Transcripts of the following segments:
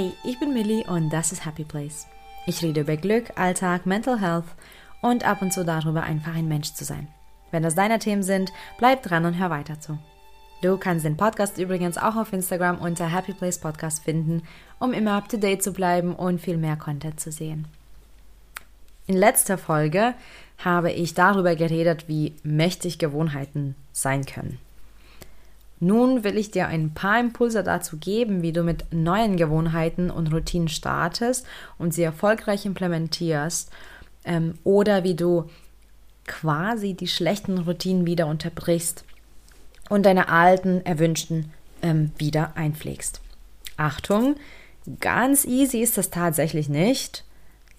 Hey, ich bin Millie und das ist Happy Place. Ich rede über Glück, Alltag, Mental Health und ab und zu darüber, einfach ein Mensch zu sein. Wenn das deine Themen sind, bleib dran und hör weiter zu. Du kannst den Podcast übrigens auch auf Instagram unter Happy Place Podcast finden, um immer up to date zu bleiben und viel mehr Content zu sehen. In letzter Folge habe ich darüber geredet, wie mächtig Gewohnheiten sein können. Nun will ich dir ein paar Impulse dazu geben, wie du mit neuen Gewohnheiten und Routinen startest und sie erfolgreich implementierst ähm, oder wie du quasi die schlechten Routinen wieder unterbrichst und deine alten, erwünschten ähm, wieder einpflegst. Achtung, ganz easy ist das tatsächlich nicht.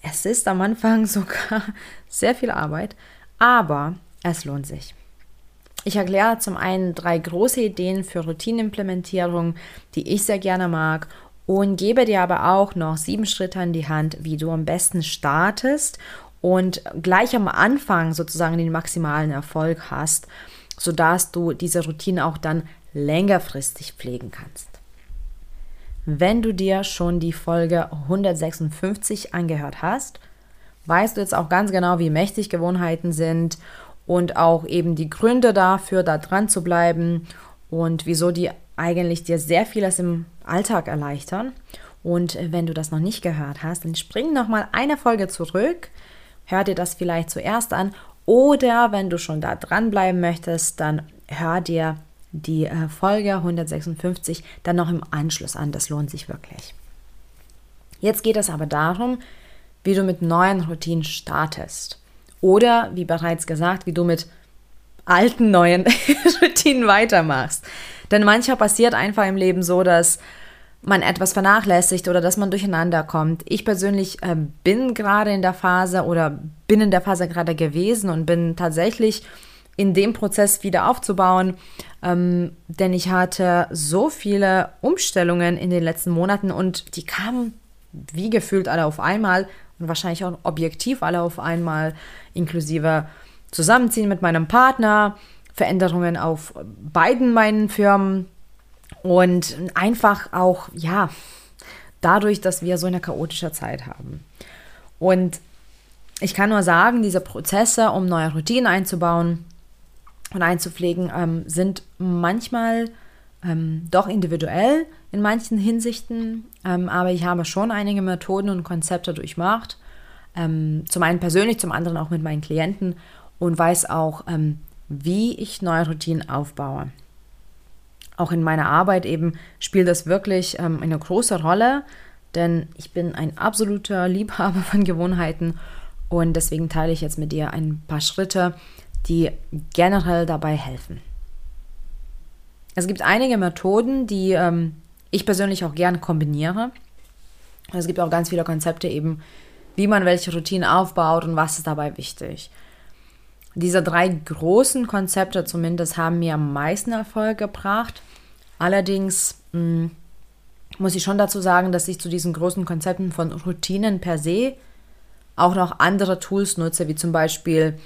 Es ist am Anfang sogar sehr viel Arbeit, aber es lohnt sich. Ich erkläre zum einen drei große Ideen für Routinimplementierung, die ich sehr gerne mag und gebe dir aber auch noch sieben Schritte an die Hand, wie du am besten startest und gleich am Anfang sozusagen den maximalen Erfolg hast, sodass du diese Routine auch dann längerfristig pflegen kannst. Wenn du dir schon die Folge 156 angehört hast, weißt du jetzt auch ganz genau, wie mächtig Gewohnheiten sind und auch eben die Gründe dafür, da dran zu bleiben und wieso die eigentlich dir sehr vieles im Alltag erleichtern. Und wenn du das noch nicht gehört hast, dann spring noch mal eine Folge zurück, hör dir das vielleicht zuerst an oder wenn du schon da dranbleiben möchtest, dann hör dir die äh, Folge 156 dann noch im Anschluss an. Das lohnt sich wirklich. Jetzt geht es aber darum, wie du mit neuen Routinen startest. Oder, wie bereits gesagt, wie du mit alten neuen Routinen weitermachst. Denn manchmal passiert einfach im Leben so, dass man etwas vernachlässigt oder dass man durcheinander kommt. Ich persönlich äh, bin gerade in der Phase oder bin in der Phase gerade gewesen und bin tatsächlich in dem Prozess wieder aufzubauen, ähm, denn ich hatte so viele Umstellungen in den letzten Monaten und die kamen wie gefühlt alle auf einmal und wahrscheinlich auch objektiv alle auf einmal, inklusive Zusammenziehen mit meinem Partner, Veränderungen auf beiden meinen Firmen und einfach auch, ja, dadurch, dass wir so eine chaotische Zeit haben. Und ich kann nur sagen, diese Prozesse, um neue Routinen einzubauen und einzupflegen, ähm, sind manchmal ähm, doch individuell in manchen Hinsichten, ähm, aber ich habe schon einige Methoden und Konzepte durchmacht, ähm, zum einen persönlich, zum anderen auch mit meinen Klienten und weiß auch, ähm, wie ich neue Routinen aufbaue. Auch in meiner Arbeit eben spielt das wirklich ähm, eine große Rolle, denn ich bin ein absoluter Liebhaber von Gewohnheiten und deswegen teile ich jetzt mit dir ein paar Schritte, die generell dabei helfen. Es gibt einige Methoden, die ähm, ich persönlich auch gerne kombiniere. Es gibt auch ganz viele Konzepte eben, wie man welche Routinen aufbaut und was ist dabei wichtig. Diese drei großen Konzepte zumindest haben mir am meisten Erfolg gebracht. Allerdings mh, hm, muss ich schon dazu sagen, dass ich zu diesen großen Konzepten von Routinen per se auch noch andere Tools nutze, wie zum Beispiel,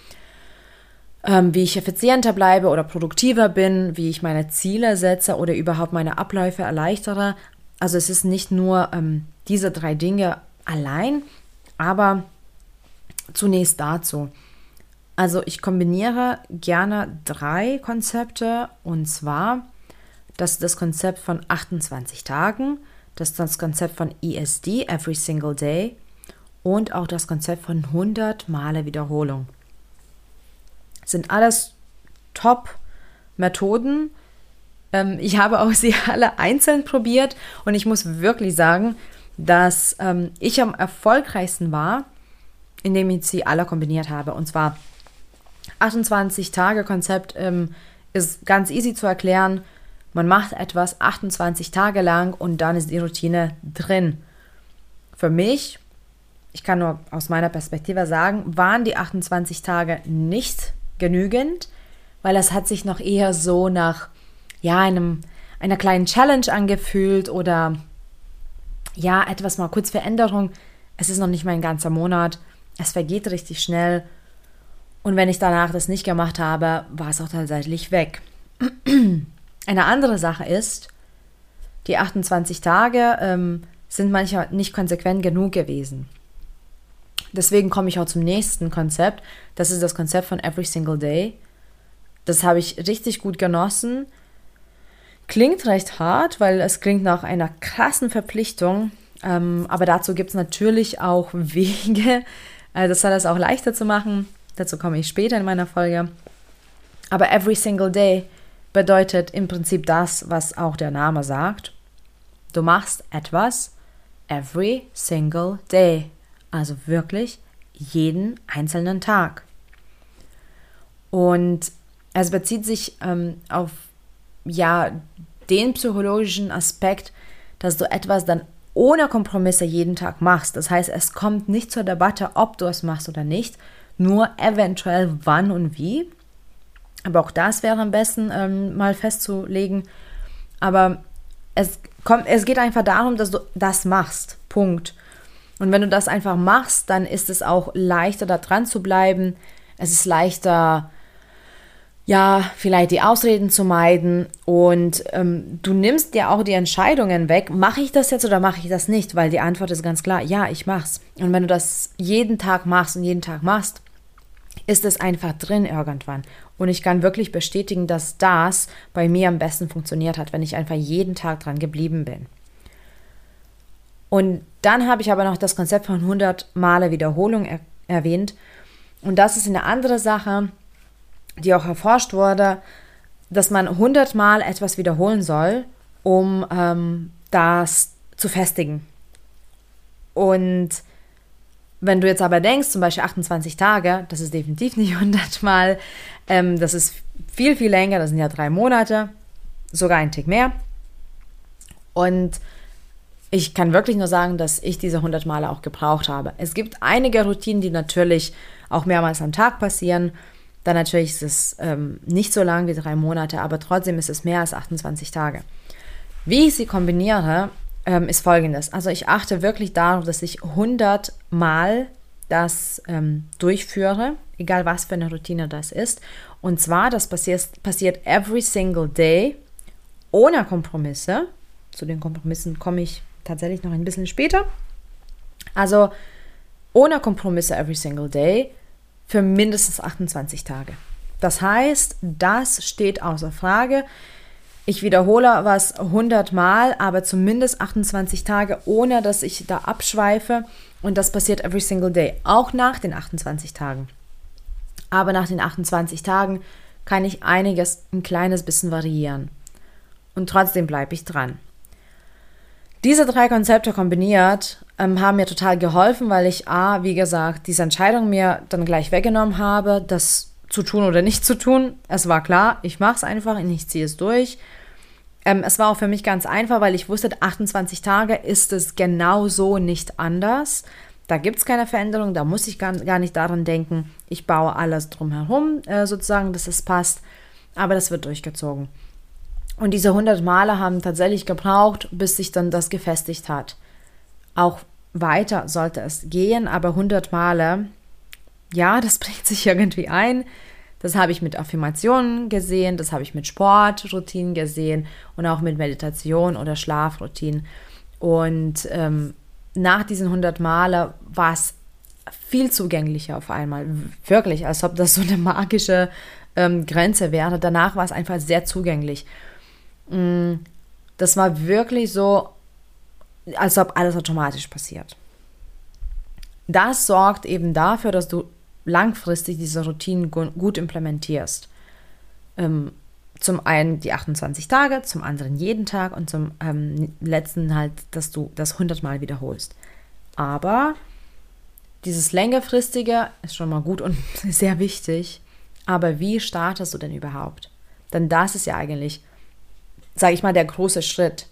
ähm, wie ich effizienter bleibe oder produktiver bin, wie ich meine Ziele setze oder überhaupt meine Abläufe erleichtere. Also es ist nicht nur ähm, diese drei Dinge allein, aber zunächst dazu. Also ich kombiniere gerne drei Konzepte und zwar das ist das Konzept von 28 Tagen, das ist das Konzept von ESD, Every Single Day und auch das Konzept von 100 Male Wiederholung. Sind alles Top-Methoden. Ähm, ich habe auch sie alle einzeln probiert und ich muss wirklich sagen, dass ähm, ich am erfolgreichsten war, indem ich sie alle kombiniert habe. Und zwar 28-Tage-Konzept ähm, ist ganz easy zu erklären. Man macht etwas 28 Tage lang und dann ist die Routine drin. Für mich, ich kann nur aus meiner Perspektive sagen, waren die 28 Tage nicht genügend, weil es hat sich noch eher so nach ja, einem, einer kleinen Challenge angefühlt oder ja, etwas mal kurz Veränderung. Es ist noch nicht mal ein ganzer Monat. Es vergeht richtig schnell. Und wenn ich danach das nicht gemacht habe, war es auch tatsächlich weg. Eine andere Sache ist, die 28 Tage ähm, sind manchmal nicht konsequent genug gewesen. Deswegen komme ich auch zum nächsten Konzept. Das ist das Konzept von Every Single Day. Das habe ich richtig gut genossen. Klingt recht hart, weil es klingt nach einer krassen Verpflichtung. Ähm, aber dazu gibt es natürlich auch Wege. Also das soll es auch leichter zu machen. Dazu komme ich später in meiner Folge. Aber Every Single Day bedeutet im Prinzip das, was auch der Name sagt. Du machst etwas every single day. Also wirklich jeden einzelnen Tag. Und es bezieht sich ähm, auf ja den psychologischen Aspekt, dass du etwas dann ohne Kompromisse jeden Tag machst. Das heißt, es kommt nicht zur Debatte, ob du es machst oder nicht, nur eventuell wann und wie. Aber auch das wäre am besten ähm, mal festzulegen. Aber es, kommt, es geht einfach darum, dass du das machst. Punkt. Und wenn du das einfach machst, dann ist es auch leichter, da dran zu bleiben. Es ist leichter, ja, vielleicht die Ausreden zu meiden. Und ähm, du nimmst dir auch die Entscheidungen weg. Mache ich das jetzt oder mache ich das nicht? Weil die Antwort ist ganz klar, ja, ich mach's. Und wenn du das jeden Tag machst und jeden Tag machst, ist es einfach drin irgendwann. Und ich kann wirklich bestätigen, dass das bei mir am besten funktioniert hat, wenn ich einfach jeden Tag dran geblieben bin. Und dann habe ich aber noch das Konzept von 100 Male Wiederholung er erwähnt. Und das ist eine andere Sache, die auch erforscht wurde, dass man 100 Mal etwas wiederholen soll, um ähm, das zu festigen. Und wenn du jetzt aber denkst, zum Beispiel 28 Tage, das ist definitiv nicht 100 Mal, ähm, das ist viel, viel länger, das sind ja drei Monate, sogar ein Tick mehr. Und ich kann wirklich nur sagen, dass ich diese 100 Male auch gebraucht habe. Es gibt einige Routinen, die natürlich auch mehrmals am Tag passieren. Dann natürlich ist es ähm, nicht so lang wie drei Monate, aber trotzdem ist es mehr als 28 Tage. Wie ich sie kombiniere, ähm, ist folgendes. Also ich achte wirklich darauf, dass ich 100 Mal das ähm, durchführe, egal was für eine Routine das ist. Und zwar, das passiert, passiert every single day, ohne Kompromisse. Zu den Kompromissen komme ich tatsächlich noch ein bisschen später. Also ohne Kompromisse every single day für mindestens 28 Tage. Das heißt, das steht außer Frage. Ich wiederhole was 100 Mal, aber zumindest 28 Tage, ohne dass ich da abschweife. Und das passiert every single day, auch nach den 28 Tagen. Aber nach den 28 Tagen kann ich einiges ein kleines bisschen variieren. Und trotzdem bleibe ich dran. Diese drei Konzepte kombiniert ähm, haben mir total geholfen, weil ich A, wie gesagt, diese Entscheidung mir dann gleich weggenommen habe, das zu tun oder nicht zu tun. Es war klar, ich mache es einfach und ich ziehe es durch. Ähm, es war auch für mich ganz einfach, weil ich wusste, 28 Tage ist es genau so nicht anders. Da gibt es keine Veränderung, da muss ich gar, gar nicht daran denken. Ich baue alles drumherum, äh, sozusagen, dass es passt. Aber das wird durchgezogen. Und diese 100 Male haben tatsächlich gebraucht, bis sich dann das gefestigt hat. Auch weiter sollte es gehen, aber 100 Male, ja, das bringt sich irgendwie ein. Das habe ich mit Affirmationen gesehen, das habe ich mit Sportroutinen gesehen und auch mit Meditation oder Schlafroutinen. Und ähm, nach diesen 100 Male war es viel zugänglicher auf einmal. Wirklich, als ob das so eine magische ähm, Grenze wäre. Danach war es einfach sehr zugänglich. Mm, das war wirklich so, als ob alles automatisch passiert. Das sorgt eben dafür, dass du langfristig diese Routinen gut implementierst. Ähm, zum einen die 28 Tage, zum anderen jeden Tag und zum ähm, letzten halt, dass du das 100 Mal wiederholst. Aber dieses längerfristige ist schon mal gut und sehr wichtig. Aber wie startest du denn überhaupt? Denn das ist ja eigentlich sage ich mal, der große Schritt.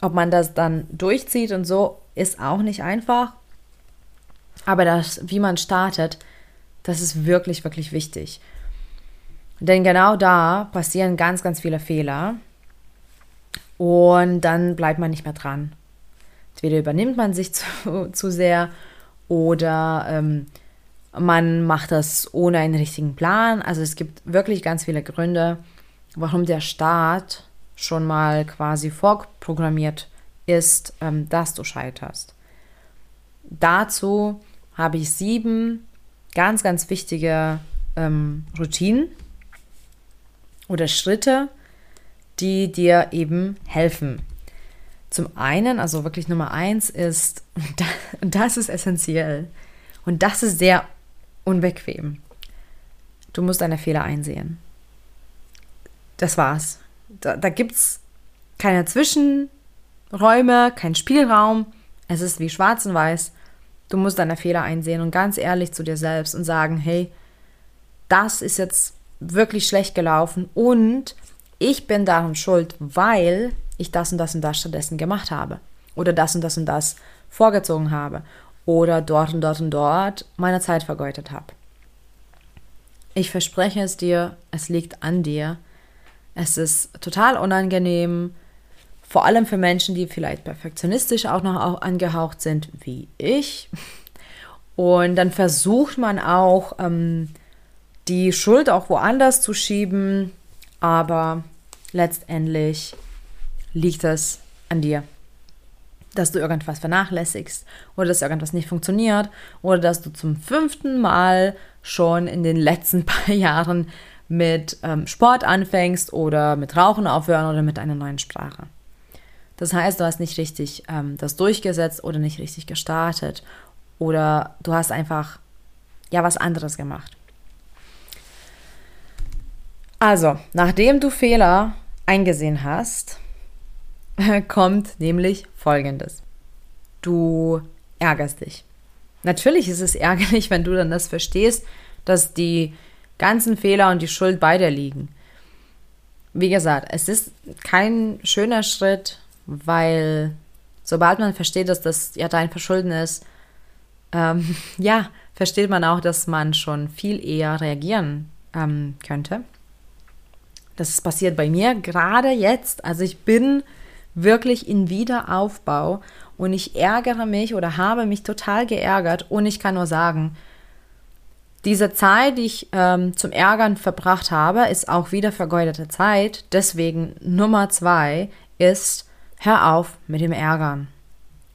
Ob man das dann durchzieht und so, ist auch nicht einfach. Aber das, wie man startet, das ist wirklich, wirklich wichtig. Denn genau da passieren ganz, ganz viele Fehler. Und dann bleibt man nicht mehr dran. Entweder übernimmt man sich zu, zu sehr oder ähm, man macht das ohne einen richtigen Plan. Also es gibt wirklich ganz viele Gründe, warum der Start schon mal quasi vorprogrammiert ist, ähm, dass du scheiterst. Dazu habe ich sieben ganz, ganz wichtige ähm, Routinen oder Schritte, die dir eben helfen. Zum einen, also wirklich Nummer eins ist, und das ist essentiell und das ist sehr unbequem. Du musst deine Fehler einsehen. Das war's. Da, da gibt es keine Zwischenräume, keinen Spielraum. Es ist wie schwarz und weiß. Du musst deine Fehler einsehen und ganz ehrlich zu dir selbst und sagen, hey, das ist jetzt wirklich schlecht gelaufen und ich bin daran schuld, weil ich das und das und das stattdessen gemacht habe oder das und das und das vorgezogen habe oder dort und dort und dort meine Zeit vergeudet habe. Ich verspreche es dir, es liegt an dir. Es ist total unangenehm, vor allem für Menschen, die vielleicht perfektionistisch auch noch angehaucht sind, wie ich. Und dann versucht man auch, ähm, die Schuld auch woanders zu schieben, aber letztendlich liegt es an dir. Dass du irgendwas vernachlässigst oder dass irgendwas nicht funktioniert oder dass du zum fünften Mal schon in den letzten paar Jahren mit ähm, Sport anfängst oder mit Rauchen aufhören oder mit einer neuen Sprache. Das heißt, du hast nicht richtig ähm, das durchgesetzt oder nicht richtig gestartet oder du hast einfach ja was anderes gemacht. Also, nachdem du Fehler eingesehen hast, kommt nämlich Folgendes. Du ärgerst dich. Natürlich ist es ärgerlich, wenn du dann das verstehst, dass die ganzen Fehler und die Schuld bei dir liegen. Wie gesagt, es ist kein schöner Schritt, weil sobald man versteht, dass das ja dein Verschulden ist, ähm, ja, versteht man auch, dass man schon viel eher reagieren ähm, könnte. Das ist passiert bei mir gerade jetzt. Also ich bin wirklich in Wiederaufbau und ich ärgere mich oder habe mich total geärgert und ich kann nur sagen, diese Zeit, die ich ähm, zum Ärgern verbracht habe, ist auch wieder vergeudete Zeit. Deswegen Nummer zwei ist, hör auf mit dem Ärgern.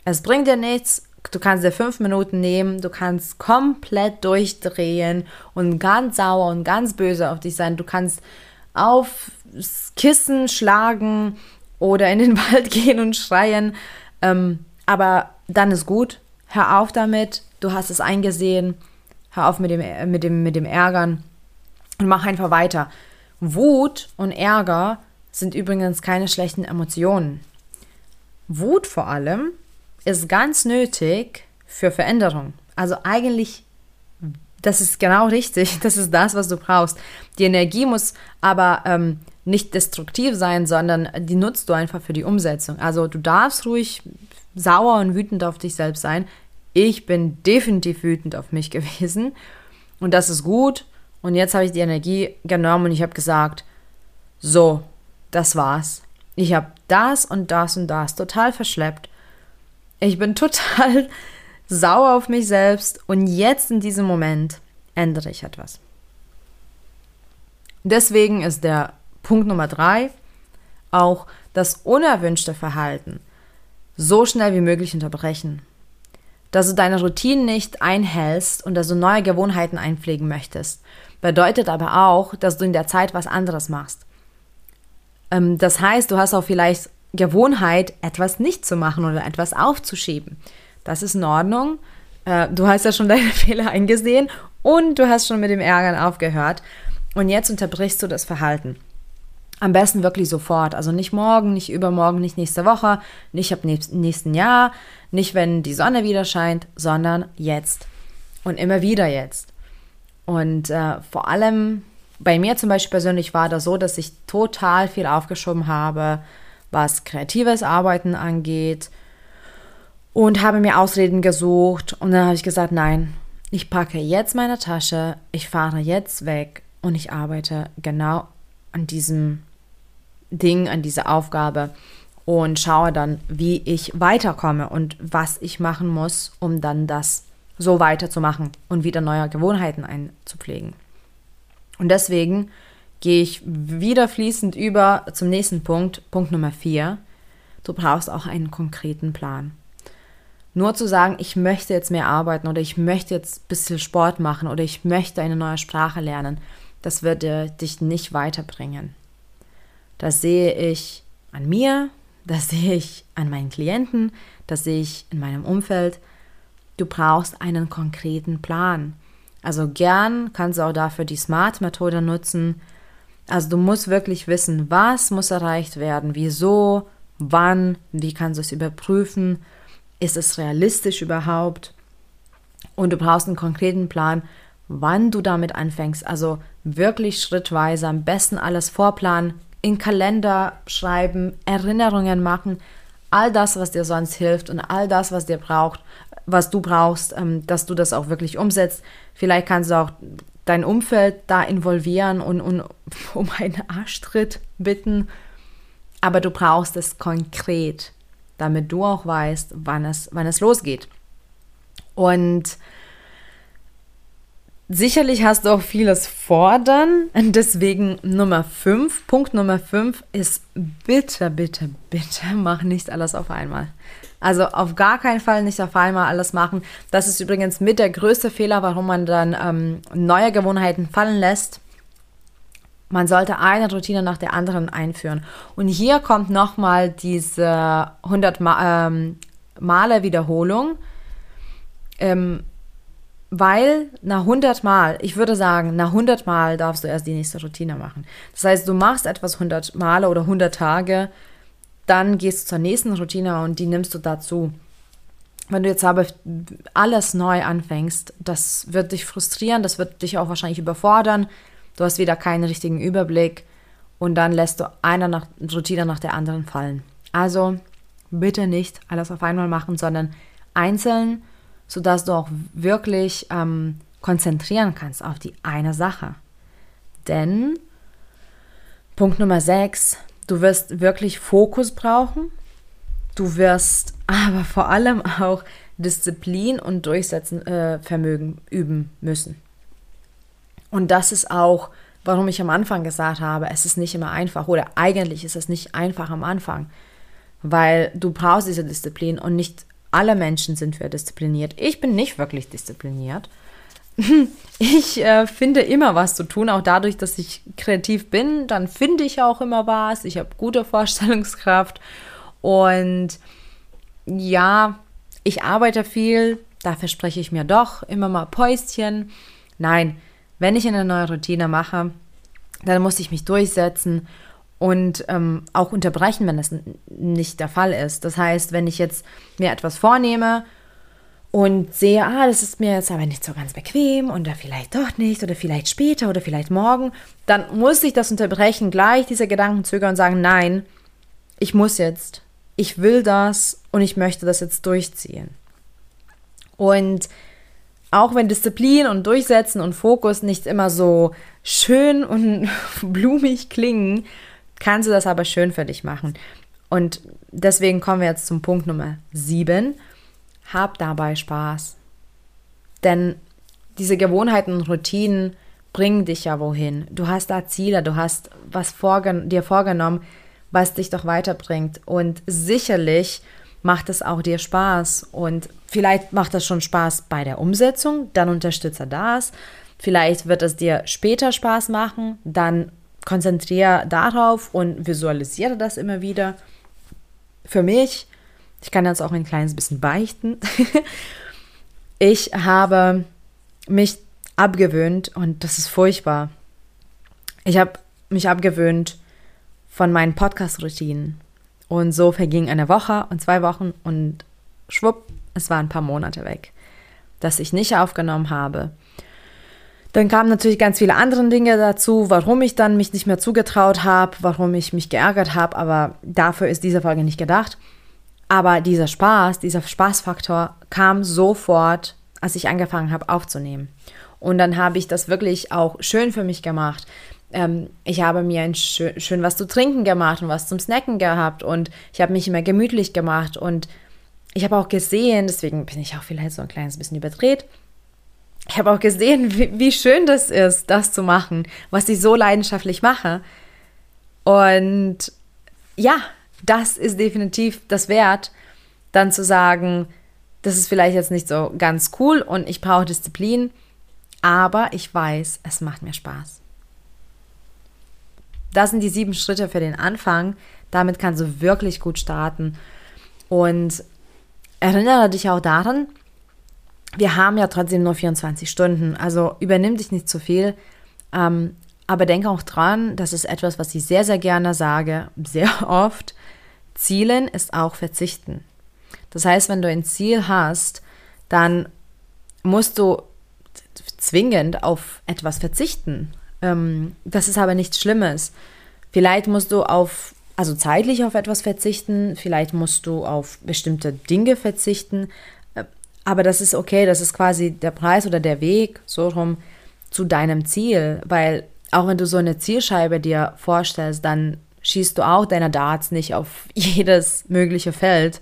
Es bringt dir nichts. Du kannst dir fünf Minuten nehmen, du kannst komplett durchdrehen und ganz sauer und ganz böse auf dich sein. Du kannst aufs Kissen schlagen oder in den Wald gehen und schreien. Ähm, aber dann ist gut. Hör auf damit. Du hast es eingesehen. Hör auf mit dem, mit dem, mit dem Ärgern und mach einfach weiter. Wut und Ärger sind übrigens keine schlechten Emotionen. Wut vor allem ist ganz nötig für Veränderung. Also eigentlich das ist genau richtig. Das ist das, was du brauchst. Die Energie muss aber ähm, nicht destruktiv sein, sondern die nutzt du einfach für die Umsetzung. Also du darfst ruhig sauer und wütend auf dich selbst sein. Ich bin definitiv wütend auf mich gewesen und das ist gut. Und jetzt habe ich die Energie genommen und ich habe gesagt, so, das war's. Ich habe das und das und das total verschleppt. Ich bin total sauer auf mich selbst und jetzt in diesem Moment ändere ich etwas. Deswegen ist der Punkt Nummer drei auch das unerwünschte Verhalten so schnell wie möglich unterbrechen. Dass du deine Routinen nicht einhältst und dass du neue Gewohnheiten einpflegen möchtest, bedeutet aber auch, dass du in der Zeit was anderes machst. Ähm, das heißt, du hast auch vielleicht Gewohnheit, etwas nicht zu machen oder etwas aufzuschieben. Das ist in Ordnung. Äh, du hast ja schon deine Fehler eingesehen und du hast schon mit dem Ärgern aufgehört. Und jetzt unterbrichst du das Verhalten. Am besten wirklich sofort. Also nicht morgen, nicht übermorgen, nicht nächste Woche, nicht ab nächsten Jahr, nicht wenn die Sonne wieder scheint, sondern jetzt. Und immer wieder jetzt. Und äh, vor allem bei mir zum Beispiel persönlich war das so, dass ich total viel aufgeschoben habe, was kreatives Arbeiten angeht, und habe mir Ausreden gesucht und dann habe ich gesagt, nein, ich packe jetzt meine Tasche, ich fahre jetzt weg und ich arbeite genau an diesem Ding, an dieser Aufgabe und schaue dann, wie ich weiterkomme und was ich machen muss, um dann das so weiterzumachen und wieder neue Gewohnheiten einzupflegen. Und deswegen gehe ich wieder fließend über zum nächsten Punkt, Punkt Nummer vier. du brauchst auch einen konkreten Plan. Nur zu sagen, ich möchte jetzt mehr arbeiten oder ich möchte jetzt ein bisschen Sport machen oder ich möchte eine neue Sprache lernen, das wird dich nicht weiterbringen. Das sehe ich an mir, das sehe ich an meinen Klienten, das sehe ich in meinem Umfeld. Du brauchst einen konkreten Plan. Also gern kannst du auch dafür die SMART-Methode nutzen. Also du musst wirklich wissen, was muss erreicht werden, wieso, wann, wie kannst du es überprüfen, ist es realistisch überhaupt? Und du brauchst einen konkreten Plan, wann du damit anfängst. Also wirklich schrittweise, am besten alles vorplanen, in Kalender schreiben, Erinnerungen machen, all das, was dir sonst hilft und all das, was dir braucht, was du brauchst, ähm, dass du das auch wirklich umsetzt. Vielleicht kannst du auch dein Umfeld da involvieren und, und um einen Arschtritt bitten, aber du brauchst es konkret, damit du auch weißt, wann es, wann es losgeht. Und Sicherlich hast du auch vieles fordern. Deswegen Nummer 5, Punkt Nummer 5 ist bitte, bitte, bitte mach nicht alles auf einmal. Also auf gar keinen Fall nicht auf einmal alles machen. Das ist übrigens mit der größte Fehler, warum man dann ähm, neue Gewohnheiten fallen lässt. Man sollte eine Routine nach der anderen einführen. Und hier kommt nochmal diese 100 Ma ähm, Male Wiederholung. Ähm, weil nach 100 Mal, ich würde sagen, nach 100 Mal darfst du erst die nächste Routine machen. Das heißt, du machst etwas 100 Male oder 100 Tage, dann gehst du zur nächsten Routine und die nimmst du dazu. Wenn du jetzt aber alles neu anfängst, das wird dich frustrieren, das wird dich auch wahrscheinlich überfordern. Du hast wieder keinen richtigen Überblick und dann lässt du eine nach, Routine nach der anderen fallen. Also bitte nicht alles auf einmal machen, sondern einzeln sodass du auch wirklich ähm, konzentrieren kannst auf die eine Sache. Denn Punkt Nummer 6, du wirst wirklich Fokus brauchen. Du wirst aber vor allem auch Disziplin und Durchsetzungsvermögen äh, üben müssen. Und das ist auch, warum ich am Anfang gesagt habe, es ist nicht immer einfach oder eigentlich ist es nicht einfach am Anfang, weil du brauchst diese Disziplin und nicht alle Menschen sind wir diszipliniert. Ich bin nicht wirklich diszipliniert. Ich äh, finde immer was zu tun, auch dadurch, dass ich kreativ bin, dann finde ich auch immer was. Ich habe gute Vorstellungskraft und ja, ich arbeite viel, da verspreche ich mir doch immer mal Päuschen. Nein, wenn ich eine neue Routine mache, dann muss ich mich durchsetzen und ähm, auch unterbrechen, wenn das nicht der Fall ist. Das heißt, wenn ich jetzt mir etwas vornehme und sehe, ah, das ist mir jetzt aber nicht so ganz bequem oder vielleicht doch nicht oder vielleicht später oder vielleicht morgen, dann muss ich das unterbrechen, gleich diese Gedankenzüge und sagen, nein, ich muss jetzt, ich will das und ich möchte das jetzt durchziehen. Und auch wenn Disziplin und Durchsetzen und Fokus nicht immer so schön und blumig klingen, kannst du das aber schön für dich machen. Und deswegen kommen wir jetzt zum Punkt Nummer 7. Hab dabei Spaß. Denn diese Gewohnheiten und Routinen bringen dich ja wohin. Du hast da Ziele, du hast was vorgen dir vorgenommen, was dich doch weiterbringt. Und sicherlich macht es auch dir Spaß. Und vielleicht macht es schon Spaß bei der Umsetzung, dann unterstütze das. Vielleicht wird es dir später Spaß machen, dann konzentriere darauf und visualisiere das immer wieder. Für mich, ich kann jetzt auch ein kleines bisschen beichten, ich habe mich abgewöhnt und das ist furchtbar. Ich habe mich abgewöhnt von meinen Podcast-Routinen. Und so verging eine Woche und zwei Wochen und schwupp, es waren ein paar Monate weg, dass ich nicht aufgenommen habe. Dann kamen natürlich ganz viele andere Dinge dazu, warum ich dann mich nicht mehr zugetraut habe, warum ich mich geärgert habe, aber dafür ist diese Folge nicht gedacht. Aber dieser Spaß, dieser Spaßfaktor kam sofort, als ich angefangen habe aufzunehmen. Und dann habe ich das wirklich auch schön für mich gemacht. Ähm, ich habe mir ein schön, schön was zu trinken gemacht und was zum Snacken gehabt und ich habe mich immer gemütlich gemacht und ich habe auch gesehen, deswegen bin ich auch vielleicht so ein kleines bisschen überdreht, ich habe auch gesehen, wie, wie, schön das ist, das zu machen, was ich so leidenschaftlich mache. Und ja, das ist definitiv das wert, dann zu sagen, das ist vielleicht jetzt nicht so ganz cool und ich brauche Disziplin, aber ich weiß, es macht mir Spaß. Das sind die sieben Schritte für den Anfang. Damit kannst du wirklich gut starten. Und erinnere dich auch daran, wir haben ja trotzdem nur 24 Stunden. Also übernimm dich nicht zu viel. Ähm, aber denke auch dran, das ist etwas, was ich sehr, sehr gerne sage, sehr oft. Zielen ist auch verzichten. Das heißt, wenn du ein Ziel hast, dann musst du zwingend auf etwas verzichten. Ähm, das ist aber nichts Schlimmes. Vielleicht musst du auf, also zeitlich auf etwas verzichten, vielleicht musst du auf bestimmte Dinge verzichten, aber das ist okay, das ist quasi der Preis oder der Weg so rum zu deinem Ziel, weil auch wenn du so eine Zielscheibe dir vorstellst, dann schießt du auch deine Darts nicht auf jedes mögliche Feld,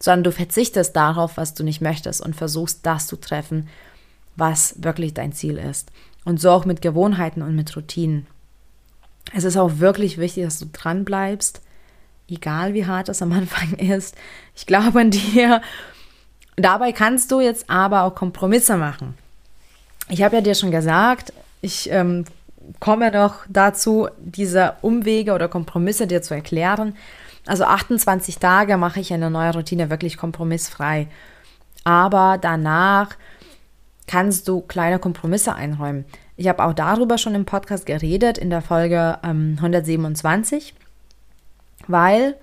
sondern du verzichtest darauf, was du nicht möchtest und versuchst das zu treffen, was wirklich dein Ziel ist. Und so auch mit Gewohnheiten und mit Routinen. Es ist auch wirklich wichtig, dass du dran bleibst, egal wie hart es am Anfang ist. Ich glaube an dir. Dabei kannst du jetzt aber auch Kompromisse machen. Ich habe ja dir schon gesagt, ich ähm, komme noch dazu, diese Umwege oder Kompromisse dir zu erklären. Also 28 Tage mache ich eine neue Routine wirklich kompromissfrei. Aber danach kannst du kleine Kompromisse einräumen. Ich habe auch darüber schon im Podcast geredet, in der Folge ähm, 127, weil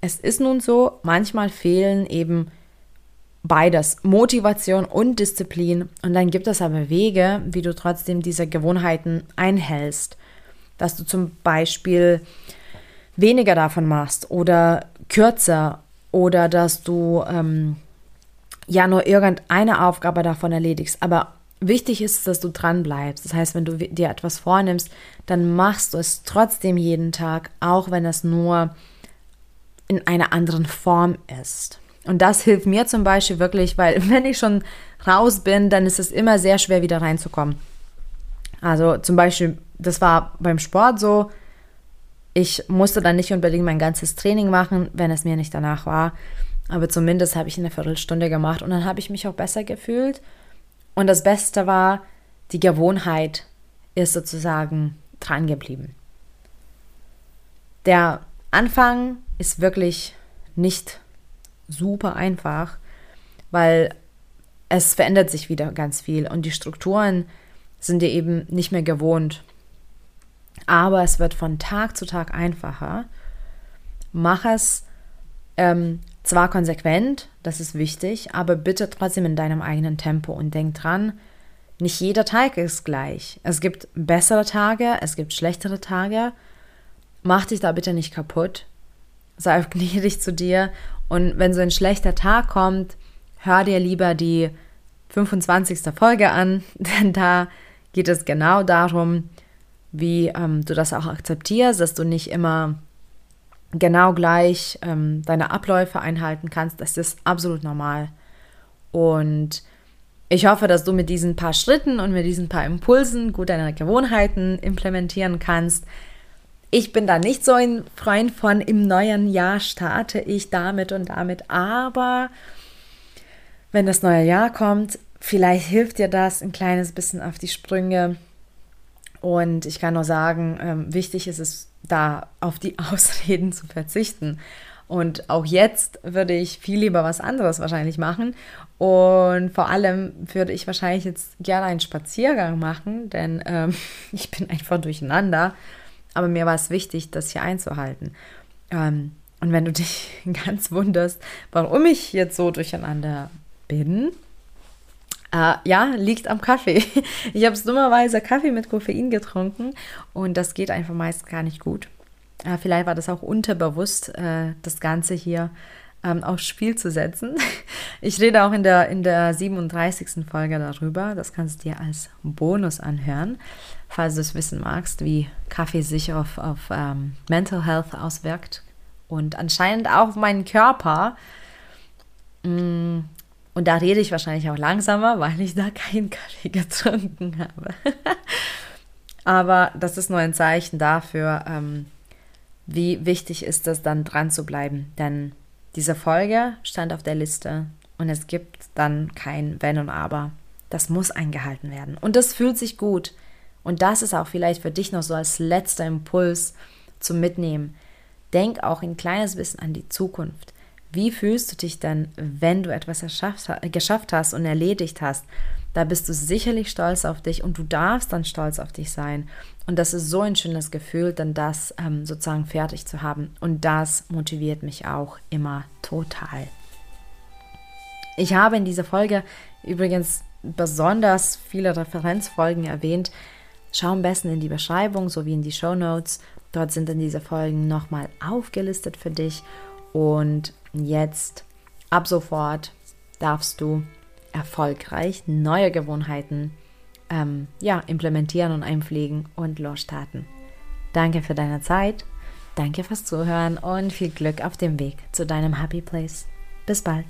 es ist nun so, manchmal fehlen eben beides, Motivation und Disziplin. Und dann gibt es aber Wege, wie du trotzdem diese Gewohnheiten einhältst. Dass du zum Beispiel weniger davon machst oder kürzer oder dass du ähm, ja nur irgendeine Aufgabe davon erledigst. Aber wichtig ist, dass du dran bleibst. Das heißt, wenn du dir etwas vornimmst, dann machst du es trotzdem jeden Tag, auch wenn es nur in einer anderen Form ist. Und das hilft mir zum Beispiel wirklich, weil wenn ich schon raus bin, dann ist es immer sehr schwer, wieder reinzukommen. Also zum Beispiel, das war beim Sport so, ich musste dann nicht unbedingt mein ganzes Training machen, wenn es mir nicht danach war. Aber zumindest habe ich eine Viertelstunde gemacht und dann habe ich mich auch besser gefühlt. Und das Beste war, die Gewohnheit ist sozusagen dran geblieben. Der Anfang ist wirklich nicht super einfach, weil es verändert sich wieder ganz viel und die Strukturen sind dir eben nicht mehr gewohnt. Aber es wird von Tag zu Tag einfacher. Mach es ähm, zwar konsequent, das ist wichtig, aber bitte trotzdem in deinem eigenen Tempo und denk dran, nicht jeder Tag ist gleich. Es gibt bessere Tage, es gibt schlechtere Tage. Mach dich da bitte nicht kaputt. Sei gnädig zu dir und wenn so ein schlechter Tag kommt, hör dir lieber die 25. Folge an, denn da geht es genau darum, wie ähm, du das auch akzeptierst, dass du nicht immer genau gleich ähm, deine Abläufe einhalten kannst. Das ist absolut normal. Und ich hoffe, dass du mit diesen paar Schritten und mit diesen paar Impulsen gut deine Gewohnheiten implementieren kannst. Ich bin da nicht so ein Freund von, im neuen Jahr starte ich damit und damit, aber wenn das neue Jahr kommt, vielleicht hilft dir das ein kleines bisschen auf die Sprünge. Und ich kann nur sagen, ähm, wichtig ist es, da auf die Ausreden zu verzichten. Und auch jetzt würde ich viel lieber was anderes wahrscheinlich machen. Und vor allem würde ich wahrscheinlich jetzt gerne einen Spaziergang machen, denn ähm, ich bin einfach durcheinander aber mir war es wichtig, das hier einzuhalten. Ähm, und wenn du dich ganz wunderst, warum ich jetzt so durcheinander bin, äh, ja, liegt am Kaffee. Ich habe dummerweise Kaffee mit Koffein getrunken und das geht einfach meist gar nicht gut. Äh, vielleicht war das auch unterbewusst, äh, das Ganze hier ähm, aufs Spiel zu setzen. Ich rede auch in der, in der 37. Folge darüber. Das kannst du dir als Bonus anhören falls du es wissen magst, wie Kaffee sich auf, auf ähm, Mental Health auswirkt und anscheinend auch auf meinen Körper. Mm, und da rede ich wahrscheinlich auch langsamer, weil ich da keinen Kaffee getrunken habe. Aber das ist nur ein Zeichen dafür, ähm, wie wichtig ist es dann dran zu bleiben. Denn diese Folge stand auf der Liste und es gibt dann kein Wenn und Aber. Das muss eingehalten werden. Und das fühlt sich gut. Und das ist auch vielleicht für dich noch so als letzter Impuls zum Mitnehmen. Denk auch ein kleines bisschen an die Zukunft. Wie fühlst du dich denn, wenn du etwas geschafft hast und erledigt hast? Da bist du sicherlich stolz auf dich und du darfst dann stolz auf dich sein. Und das ist so ein schönes Gefühl, dann das ähm, sozusagen fertig zu haben. Und das motiviert mich auch immer total. Ich habe in dieser Folge übrigens besonders viele Referenzfolgen erwähnt. Schau am besten in die Beschreibung sowie in die Show Notes. Dort sind dann diese Folgen nochmal aufgelistet für dich. Und jetzt, ab sofort, darfst du erfolgreich neue Gewohnheiten ähm, ja, implementieren und einpflegen und losstarten. Danke für deine Zeit, danke fürs Zuhören und viel Glück auf dem Weg zu deinem Happy Place. Bis bald.